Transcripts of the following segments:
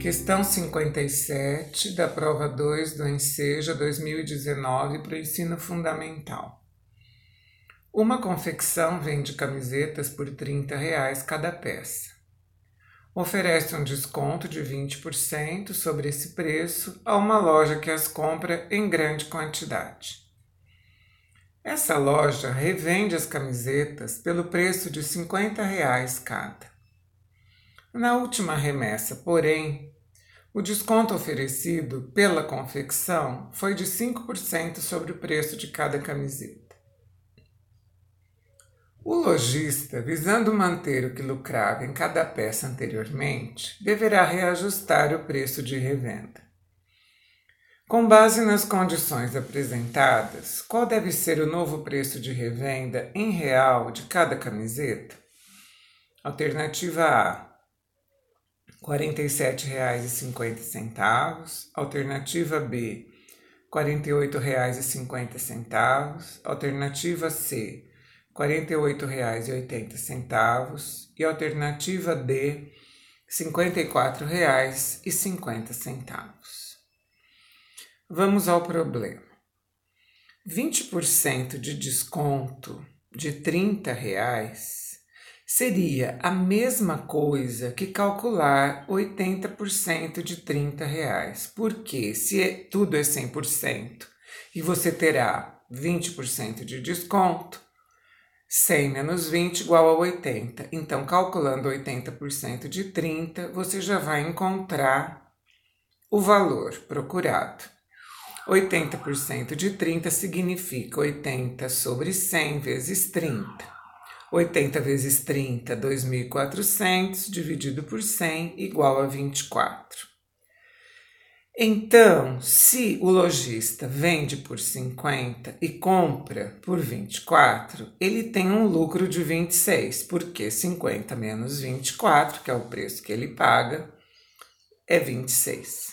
Questão 57 da prova 2 do Enseja 2019 para o ensino fundamental. Uma confecção vende camisetas por 30 reais cada peça. Oferece um desconto de 20% sobre esse preço a uma loja que as compra em grande quantidade. Essa loja revende as camisetas pelo preço de 50 reais cada. Na última remessa, porém, o desconto oferecido pela confecção foi de 5% sobre o preço de cada camiseta. O lojista, visando manter o que lucrava em cada peça anteriormente, deverá reajustar o preço de revenda. Com base nas condições apresentadas, qual deve ser o novo preço de revenda em real de cada camiseta? Alternativa A: R$ 47,50. Alternativa B, R$ 48,50. Alternativa C, R$ 48,80. E alternativa D, R$ 54,50. Vamos ao problema. 20% de desconto de 30 reais seria a mesma coisa que calcular 80% de 30 reais. Porque se é, tudo é 100% e você terá 20% de desconto, 100 menos 20 igual a 80. Então, calculando 80% de 30, você já vai encontrar o valor procurado. 80% de 30 significa 80 sobre 100 vezes 30. 80 vezes 30, 2.400, dividido por 100, igual a 24. Então, se o lojista vende por 50 e compra por 24, ele tem um lucro de 26, porque 50 menos 24, que é o preço que ele paga, é 26.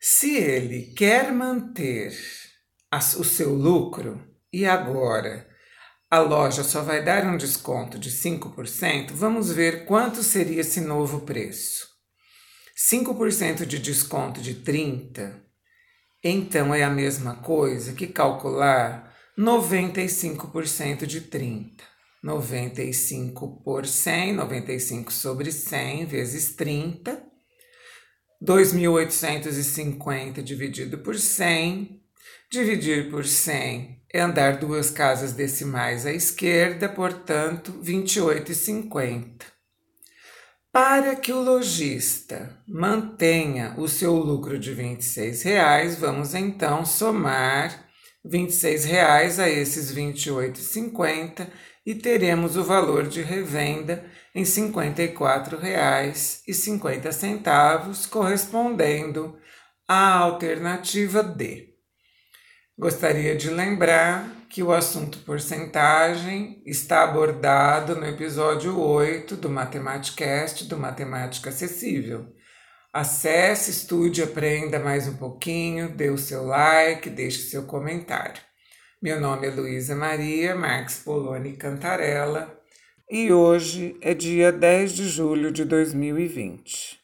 Se ele quer manter o seu lucro e agora a loja só vai dar um desconto de 5%, vamos ver quanto seria esse novo preço. 5% de desconto de 30, então é a mesma coisa que calcular 95% de 30. 95 por 100, 95 sobre 100 vezes 30, 2.850 dividido por 100, dividir por 100 é andar duas casas decimais à esquerda, portanto, 28,50. Para que o lojista mantenha o seu lucro de R$ 26,00, vamos então somar R$ 26,00 a esses R$ 28,50 e teremos o valor de revenda em R$ 54,50, correspondendo à alternativa D. Gostaria de lembrar que o assunto porcentagem está abordado no episódio 8 do Matematicast do Matemática Acessível. Acesse, estude, aprenda mais um pouquinho, dê o seu like, deixe seu comentário. Meu nome é Luísa Maria Marques Poloni Cantarella e hoje é dia 10 de julho de 2020.